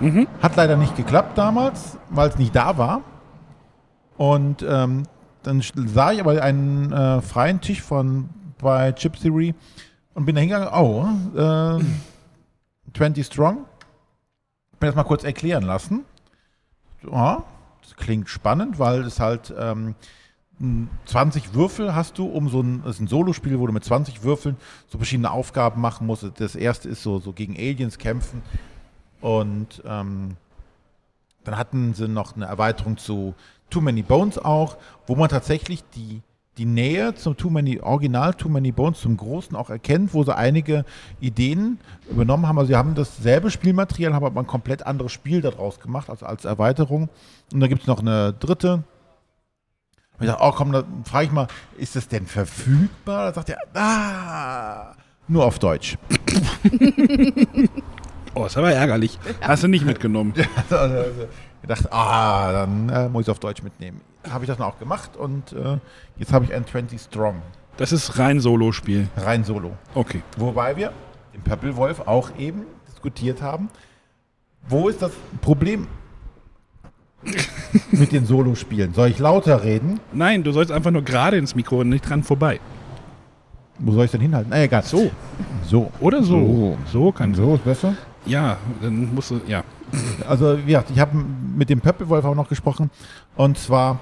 Mhm. Hat leider nicht geklappt damals, weil es nicht da war. Und ähm, dann sah ich aber einen äh, freien Tisch von bei Chip Theory und bin da hingegangen, oh, äh, 20 Strong. Mir das mal kurz erklären lassen. Ja, das klingt spannend, weil es halt ähm, m, 20 Würfel hast du, um so ein, das ist ein Solospiel, wo du mit 20 Würfeln so verschiedene Aufgaben machen musst. Das erste ist so, so gegen Aliens kämpfen. Und ähm, dann hatten sie noch eine Erweiterung zu Too Many Bones auch, wo man tatsächlich die, die Nähe zum Too Many, Original Too Many Bones, zum Großen auch erkennt, wo sie einige Ideen übernommen haben. Also sie haben dasselbe Spielmaterial, haben aber ein komplett anderes Spiel daraus gemacht, also als Erweiterung. Und da gibt es noch eine dritte. Und ich dachte, oh komm, da frage ich mal, ist das denn verfügbar? Da sagt er, ah, nur auf Deutsch. [LAUGHS] Oh, ist aber ärgerlich. Hast du nicht mitgenommen. [LAUGHS] [LAUGHS] Also, ich dachte, ah, dann äh, muss ich es auf Deutsch mitnehmen. Habe ich das dann auch gemacht und äh, jetzt habe ich ein 20 Strong, Das ist rein Solo-Spiel. rein solo. Okay. Wobei wir im Pöppelwolf auch eben diskutiert haben, wo ist das Problem [LAUGHS] mit den Solospielen? Soll ich lauter reden? Nein, du sollst einfach nur gerade ins Mikro und nicht dran vorbei. Wo soll ich denn hinhalten? Na egal. So. So. Oder so. So kann so. So ist besser. Ja, dann musst du, ja. Also, wie gesagt, ich habe mit dem Pöppelwolf auch noch gesprochen. Und zwar,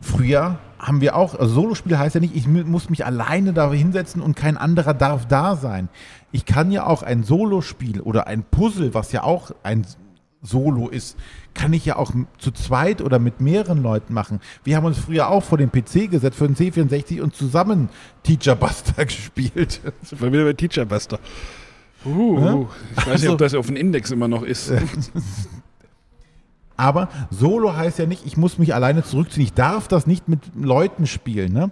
früher haben wir auch, also Solospiel heißt ja nicht, ich mu- muss mich alleine da hinsetzen und kein anderer darf da sein. Ich kann ja auch ein Solospiel oder ein Puzzle, was ja auch ein Solo ist, kann ich ja auch zu zweit oder mit mehreren Leuten machen. Wir haben uns früher auch vor den PC gesetzt, für den C64 und zusammen Teacher Buster [LAUGHS] gespielt. Sind wir wieder bei Teacher Buster. Uh, ich weiß nicht, Also- ob das auf dem Index immer noch ist. [LAUGHS] Aber Solo heißt ja nicht, ich muss mich alleine zurückziehen. Ich darf das nicht mit Leuten spielen. Ne?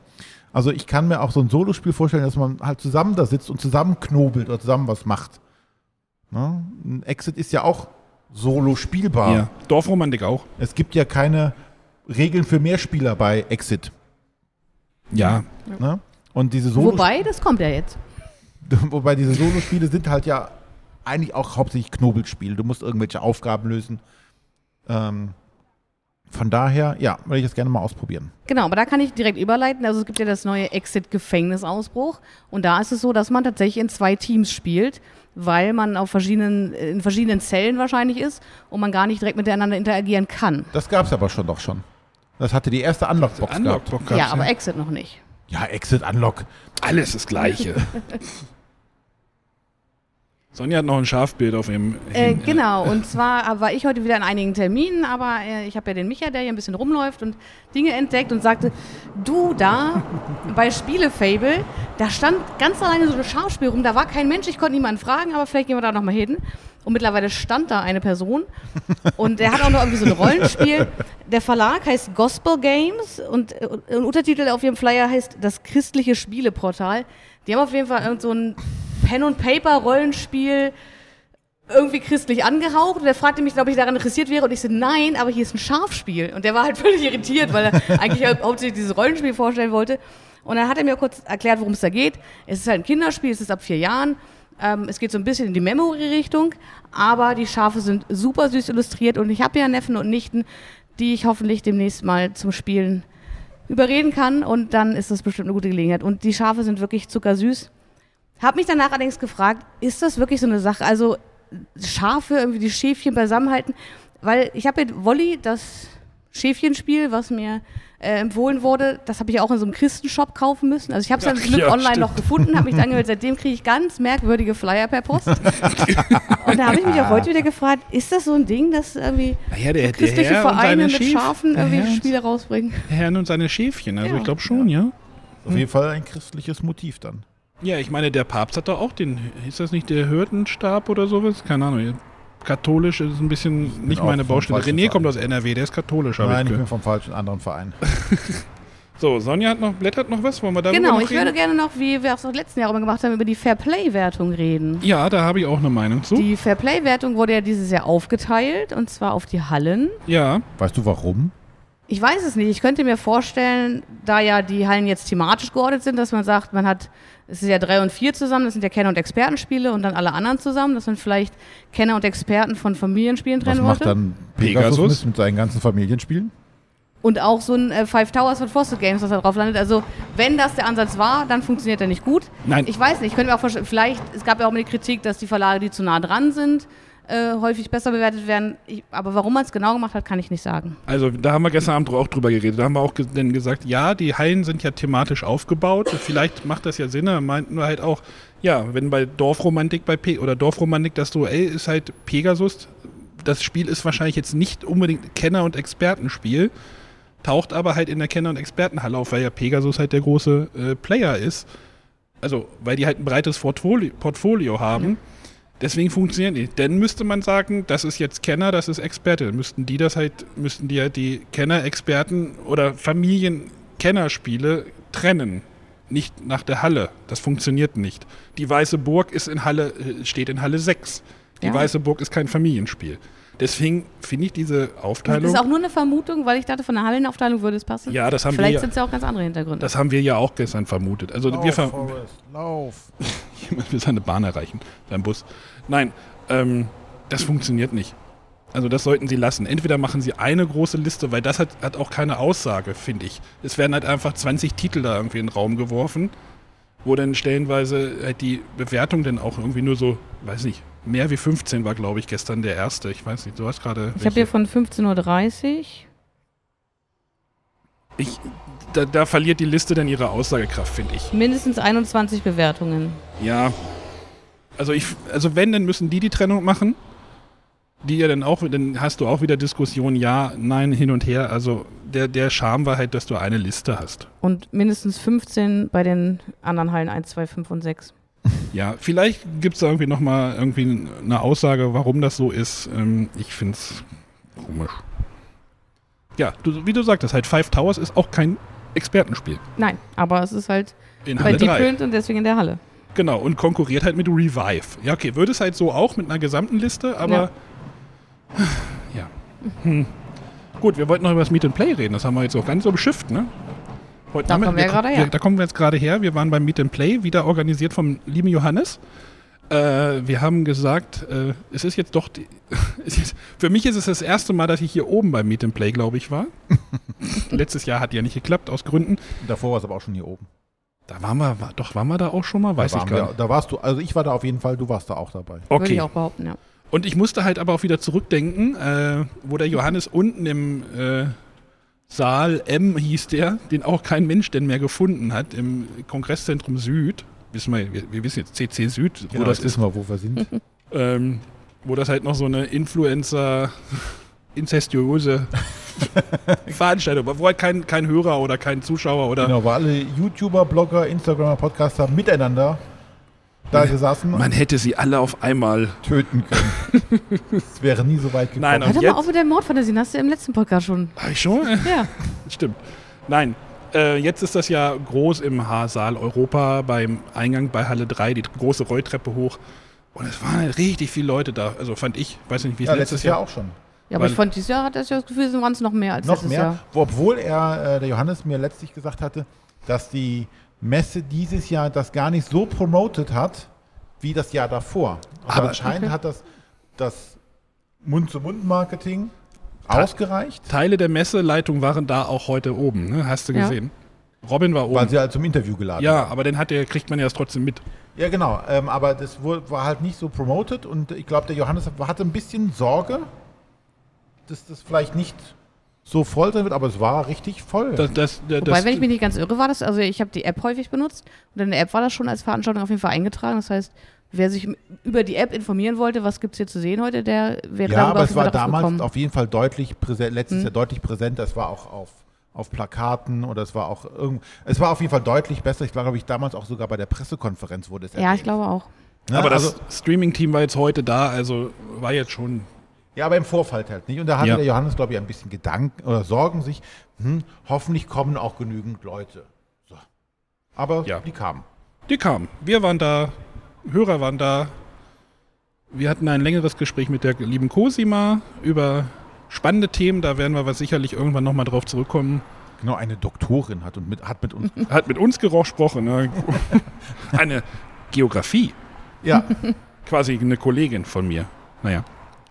Also ich kann mir auch so ein Solospiel vorstellen, dass man halt zusammen da sitzt und zusammen knobelt oder zusammen was macht. Ne? Ein Exit ist ja auch solo spielbar. Ja. Dorfromantik auch. Es gibt ja keine Regeln für Mehrspieler bei Exit. Ja. Ne? Und diese Solo Wobei, das kommt ja jetzt. [LAUGHS] Wobei diese Solospiele sind halt ja eigentlich auch hauptsächlich Knobelspiele. Du musst irgendwelche Aufgaben lösen. Ähm, von daher, ja, würde ich das gerne mal ausprobieren. Genau, aber da kann ich direkt überleiten. Also es gibt ja das neue Exit-Gefängnisausbruch. Und da ist es so, dass man tatsächlich in zwei Teams spielt, weil man auf verschiedenen, in verschiedenen Zellen wahrscheinlich ist und man gar nicht direkt miteinander interagieren kann. Das gab es aber schon doch schon. Das hatte die erste Unlock-Box gehabt. Unlockbox ja, aber Exit noch nicht. Ja, Exit, Unlock. Alles das Gleiche. [LAUGHS] Sonja hat noch ein Schafbild auf ihrem. Äh, genau, [LAUGHS] und zwar war ich heute wieder in einigen Terminen, aber äh, ich habe ja den Micha, der hier ein bisschen rumläuft und Dinge entdeckt und sagte, du da [LAUGHS] bei Spielefable, da stand ganz alleine so ein Schauspiel rum, da war kein Mensch, ich konnte niemanden fragen, aber vielleicht gehen wir da nochmal hin. Und mittlerweile stand da eine Person und der hat auch noch irgendwie so ein Rollenspiel. Der Verlag heißt Gospel Games und äh, ein Untertitel auf ihrem Flyer heißt Das christliche Spieleportal. Die haben auf jeden Fall irgend so ein Pen-and-Paper-Rollenspiel irgendwie christlich angehaucht und der fragte mich, ob ich daran interessiert wäre und ich so, nein, aber hier ist ein Schafspiel. Und der war halt [LAUGHS] völlig irritiert, weil er [LAUGHS] eigentlich hau- hauptsächlich dieses Rollenspiel vorstellen wollte. Und dann hat er mir kurz erklärt, worum es da geht. Es ist halt ein Kinderspiel, es ist ab vier Jahren. Ähm, es geht so ein bisschen in die Memory-Richtung, aber die Schafe sind super süß illustriert und ich habe ja Neffen und Nichten, die ich hoffentlich demnächst mal zum Spielen überreden kann und dann ist das bestimmt eine gute Gelegenheit. Und die Schafe sind wirklich zuckersüß. Hab mich danach allerdings gefragt, ist das wirklich so eine Sache? Also Schafe, irgendwie die Schäfchen beisammenhalten, weil ich habe mit Wolli das Schäfchenspiel, was mir äh, empfohlen wurde, das habe ich auch in so einem Christenshop kaufen müssen. Also ich habe es dann zum Glück ja, online stimmt. noch gefunden, habe mich da angemeldet. Seitdem kriege ich ganz merkwürdige Flyer per Post. [LAUGHS] Und da habe ich mich auch heute wieder gefragt, ist das so ein Ding, dass irgendwie Naja, der, der christliche Herr und Vereine mit Schäf- Schafen der irgendwie Herr und- Spiele rausbringen? Herren und seine Schäfchen. Also Ja. ich glaube schon, ja. Auf jeden Fall ein christliches Motiv dann. Ja, ich meine, der Papst hat doch auch den, ist das nicht der Hirtenstab oder sowas? Keine Ahnung. Katholisch ist ein bisschen nicht meine Baustelle. René kommt Verein. aus NRW, der ist katholisch, habe Nein, ich ich bin vom falschen anderen Verein. [LAUGHS] So, Sonja hat noch, blättert noch was, wollen wir darüber Genau, noch ich reden? würde gerne noch, wie wir auch im letzten Jahr immer gemacht haben, über die Fairplay-Wertung reden. Ja, da habe ich auch eine Meinung zu. Die Fairplay-Wertung wurde ja dieses Jahr aufgeteilt und zwar auf die Hallen. ja, Weißt du warum? Ich weiß es nicht. Ich könnte mir vorstellen, da ja die Hallen jetzt thematisch geordnet sind, dass man sagt, man hat, es ist ja drei und vier zusammen, das sind ja Kenner- und Expertenspiele und dann alle anderen zusammen, dass man vielleicht Kenner und Experten von Familienspielen Was trennen macht wollte. dann Pegasus? Pegasus, mit seinen ganzen Familienspielen? Und auch so ein äh, Five Towers von Fossil Games, was da drauf landet. Also, wenn das der Ansatz war, dann funktioniert er nicht gut. Nein. Ich weiß nicht, ich könnte mir auch vorstellen, vielleicht, es gab ja auch mal die Kritik, dass die Verlage, die zu nah dran sind, äh, häufig besser bewertet werden. Ich, aber warum man es genau gemacht hat, kann ich nicht sagen. also da haben wir gestern Abend auch drüber geredet. Da haben wir auch ge denn gesagt, ja, die Hallen sind ja thematisch aufgebaut. Vielleicht macht das ja Sinn. Er meinten wir halt auch, ja, wenn bei Dorfromantik bei Pe oder Dorfromantik das Duell ist halt Pegasus. Das Spiel ist wahrscheinlich jetzt nicht unbedingt Kenner- und Expertenspiel, taucht aber halt in der Kenner- und Expertenhalle auf, weil ja Pegasus halt der große äh, Player ist. Also, weil die halt ein breites Portfolio, Portfolio haben. Deswegen funktioniert nicht. Dann müsste man sagen, das ist jetzt Kenner, das ist Experte. Dann müssten die das halt, müssten die halt die Kenner, Experten oder Familien-Kennerspiele trennen. Nicht nach der Halle. Das funktioniert nicht. Die Weiße Burg ist in Halle, äh, steht in Halle 6. Die Ja. Weiße Burg ist kein Familienspiel. Deswegen finde ich diese Das Aufteilung. ist auch nur eine Vermutung, weil ich dachte, von der Hallenaufteilung würde es passen. ja, das haben Vielleicht wir sind es ja auch ganz andere Hintergründe. das haben wir ja auch gestern vermutet. Also wir, ver Forrest, lauf. [LAUGHS] Jemand will seine Bahn erreichen, sein Bus. Nein, ähm, das funktioniert nicht. Also das sollten sie lassen. Entweder machen sie eine große Liste, weil das hat, hat auch keine Aussage, finde ich. Es werden halt einfach 20 Titel da irgendwie in den Raum geworfen, wo dann stellenweise halt die Bewertung dann auch irgendwie nur so, weiß nicht, mehr wie 15 war, glaube ich, gestern der erste. Ich weiß nicht, du hast gerade... ich habe hier von 15.30 Uhr. ich, da, da verliert die Liste dann ihre Aussagekraft, finde ich. mindestens 21 Bewertungen. Ja. Also ich, also wenn, dann müssen die die Trennung machen. Die ja dann auch, dann hast du auch wieder Diskussion, ja, nein, hin und her. Also der, der Charme war halt, dass du eine Liste hast. Und mindestens 15 bei den anderen Hallen 1, 2, 5 und 6. [LAUGHS] Ja, vielleicht gibt es da irgendwie nochmal irgendwie eine Aussage, warum das so ist. Ähm, ich finde es komisch. Ja, du, wie du sagtest, halt Five Towers ist auch kein Expertenspiel. Nein, aber es ist halt In bei Deep 3. Print und deswegen in der Halle. Genau, und konkurriert halt mit Revive. Ja, okay, würde es halt so auch mit einer gesamten Liste, aber. [SIGHS] Ja. Hm. Gut, wir wollten noch über das Meet and Play reden. Das haben wir jetzt auch ganz so beschifft, ne? Heute Da kommen wir gerade her. Da kommen wir jetzt gerade her. Wir waren beim Meet and Play, wieder organisiert vom lieben Johannes. Äh, wir haben gesagt, äh, es ist jetzt doch. Die, [LAUGHS] ist, für mich ist es das erste Mal, dass ich hier oben beim Meet and Play, glaube ich, war. [LAUGHS] Letztes Jahr hat ja nicht geklappt, aus Gründen. Davor war es aber auch schon hier oben. Da waren wir, war, doch, waren wir da auch schon mal? Weiß da, ich gar wir, nicht. da warst du, also ich war da auf jeden Fall, du warst da auch dabei. Würde Okay. ich auch behaupten, ja. Und ich musste halt aber auch wieder zurückdenken, äh, wo der Johannes unten im äh, Saal M hieß der, den auch kein Mensch denn mehr gefunden hat, im Kongresszentrum Süd. Wissen wir, wir, wir wissen jetzt CC Süd, wo das jetzt ist, wissen wir, wo wir sind. ähm, wo das halt noch so eine Influencer inzestiöse [LAUGHS] Veranstaltung war, wo halt kein, kein Hörer oder kein Zuschauer oder genau, wo alle YouTuber, Blogger, Instagramer, Podcaster miteinander da gesessen man hätte sie alle auf einmal. töten können. [LAUGHS] Es wäre nie so weit gekommen. Nein, Hör Und doch jetzt? mal auf mit der Mordfantasien, hast du im letzten Podcast schon. Hab ich schon? Ja. [LAUGHS] Stimmt. Nein. Äh, jetzt ist das ja groß im Haasaal Europa beim Eingang bei Halle 3, die große Rolltreppe hoch. Und es waren halt richtig viele Leute da. Also fand ich, weiß nicht, wie es ja, letztes, letztes Jahr auch schon. Ja, aber Weil- ich fand, dieses Jahr hat das ja das Gefühl, es waren es noch mehr als Noch letztes mehr, Jahr. wo- obwohl er, äh, der Johannes mir letztlich gesagt hatte, dass die Messe dieses Jahr das gar nicht so promotet hat, wie das Jahr davor. Aber, Aber- anscheinend Okay. hat das, das Mund-zu-Mund-Marketing ausgereicht, Teile der Messeleitung waren da auch heute oben, ne? hast du Ja. gesehen. Robin war weil oben. sie halt zum Interview geladen Ja, aber den hat der, kriegt man ja das trotzdem mit. Ja, genau. Ähm, aber das wurde, war halt nicht so promoted und ich glaube, der Johannes hatte ein bisschen Sorge, dass das vielleicht nicht so voll sein wird, aber es war richtig voll. Das, das, das, Wobei, wenn ich mich nicht ganz irre, war das, also ich habe die App häufig benutzt und in der App war das schon als Veranstaltung auf jeden Fall eingetragen. Das heißt, wer sich über die App informieren wollte, was gibt es hier zu sehen heute, der wäre ja, aber auf es war damals gekommen. auf jeden Fall deutlich präsent, letztes Hm. Jahr deutlich präsent. Es war auch auf, auf Plakaten oder es war auch irgend, es war auf jeden Fall deutlich besser. Ich war, glaube ich, damals auch sogar bei der Pressekonferenz wurde es Ja, erwähnt. ich glaube auch. Ne? aber also, das Streaming-Team war jetzt heute da, also war jetzt schon. Ja, aber im Vorfeld halt nicht. Und da hatte Ja. der Johannes, glaube ich, ein bisschen Gedanken oder Sorgen sich, hm, hoffentlich kommen auch genügend Leute. So. Aber Ja. die kamen. Die kamen. Wir waren da, Hörer waren da. Wir hatten ein längeres Gespräch mit der lieben Cosima über spannende Themen. Da werden wir was sicherlich irgendwann nochmal drauf zurückkommen. Genau, eine Doktorin hat und mit, hat mit uns. [LAUGHS] Hat mit uns gesprochen. Ne? [LAUGHS] Eine Geografie. ja, Quasi eine Kollegin von mir. Naja.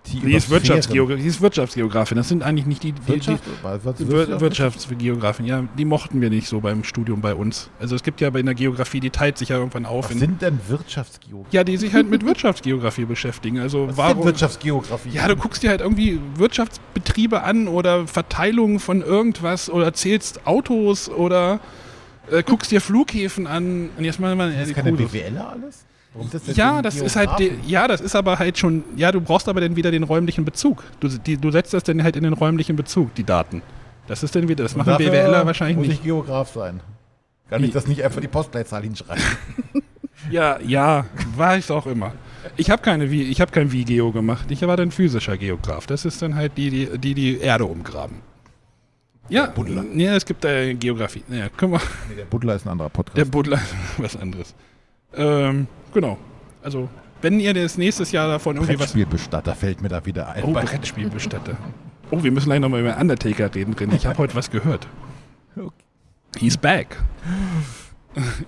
Die, Die ist, Wirtschaftsgeografin. die ist Wirtschaftsgeografin. Das sind eigentlich nicht die, die, Wirtschaft, die was, was, Wir Wirtschaftsgeografin. Ja, die mochten wir nicht so beim Studium bei uns. Also es gibt ja bei der Geografie, die teilt sich ja irgendwann auf. was in, sind denn Wirtschaftsgeografie? ja, die sich halt mit Wirtschaftsgeografie beschäftigen. Also Was ist denn warum? Wirtschaftsgeografie? Ja, du guckst dir halt irgendwie Wirtschaftsbetriebe an oder Verteilungen von irgendwas oder zählst Autos oder äh, guckst dir Flughäfen an. Und jetzt mal, mal das ist keine BWLer alles? Das ja, das ist halt, ja, das ist aber halt schon, ja, du brauchst aber dann wieder den räumlichen Bezug. Du, die, du setzt das dann halt in den räumlichen Bezug, die Daten. Das ist dann wieder, das Und machen BWLer wahrscheinlich muss nicht. ich Geograf sein. Kann ich das nicht einfach die Postleitzahl hinschreiben? [LAUGHS] Ja, ja, war ich auch immer. Ich habe keine, ich habe kein Wie-Geo gemacht. Ich war dann physischer Geograf. Das ist dann halt die, die die, die Erde umgraben. Ja, Buddler. ja, es gibt äh, Geografie. Ja, können wir. nee, der Buddler ist ein anderer Podcast. Der Buddler ist [LAUGHS] was anderes. Ähm, genau. Also, wenn ihr das nächstes Jahr davon irgendwie was. Brettspielbestatter fällt mir da wieder ein. Oh, Bei- Brettspielbestatter. Oh, wir müssen gleich nochmal über Undertaker reden drin. Ich habe heute was gehört. He's back.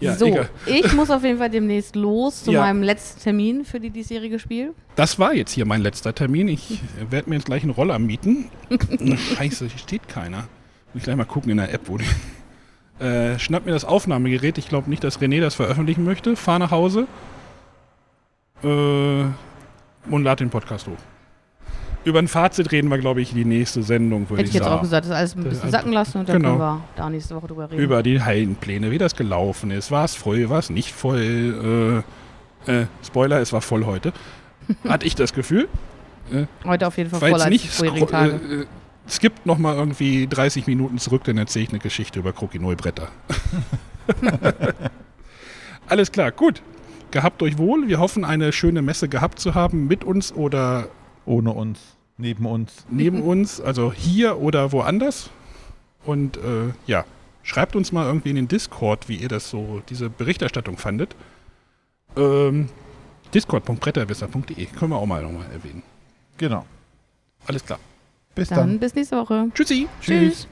Ja, so, egal. ich muss auf jeden Fall demnächst los zu Ja. meinem letzten Termin für die diesjährige Spiel. Das war jetzt hier mein letzter Termin. Ich werde mir jetzt gleich einen Roller mieten. [LAUGHS] Scheiße, hier steht keiner. Muss ich gleich mal gucken in der App, wo die. Äh, schnapp mir das Aufnahmegerät. Ich glaube nicht, dass René das veröffentlichen möchte. Fahr nach Hause. Äh, und lad den Podcast hoch. Über ein Fazit reden wir, glaube ich, die nächste Sendung, würde Hätte ich ich jetzt sagen. auch gesagt, das alles ein bisschen Äh, sacken lassen und dann genau. können wir da nächste Woche drüber reden. Über die Heilenpläne, wie das gelaufen ist. War es voll, war es nicht voll? Äh, äh, Spoiler, es war voll heute. [LAUGHS] Hatte ich das Gefühl. Heute auf jeden Fall voller als die nicht vorherigen Tage. Skippt noch mal irgendwie 30 Minuten zurück, dann erzähle ich eine Geschichte über Krokinoi-Bretter. [LAUGHS] Alles klar, gut. Gehabt euch wohl. Wir hoffen, eine schöne Messe gehabt zu haben mit uns oder Ohne uns, neben uns. neben uns, also hier oder woanders. Und äh, ja, Schreibt uns mal irgendwie in den Discord, wie ihr das so, diese Berichterstattung fandet. Ähm, Discord.bretterwisser.de können wir auch mal nochmal erwähnen. Genau. Alles klar. Bis Dann dann. bis nächste Woche. Tschüssi. Tschüss.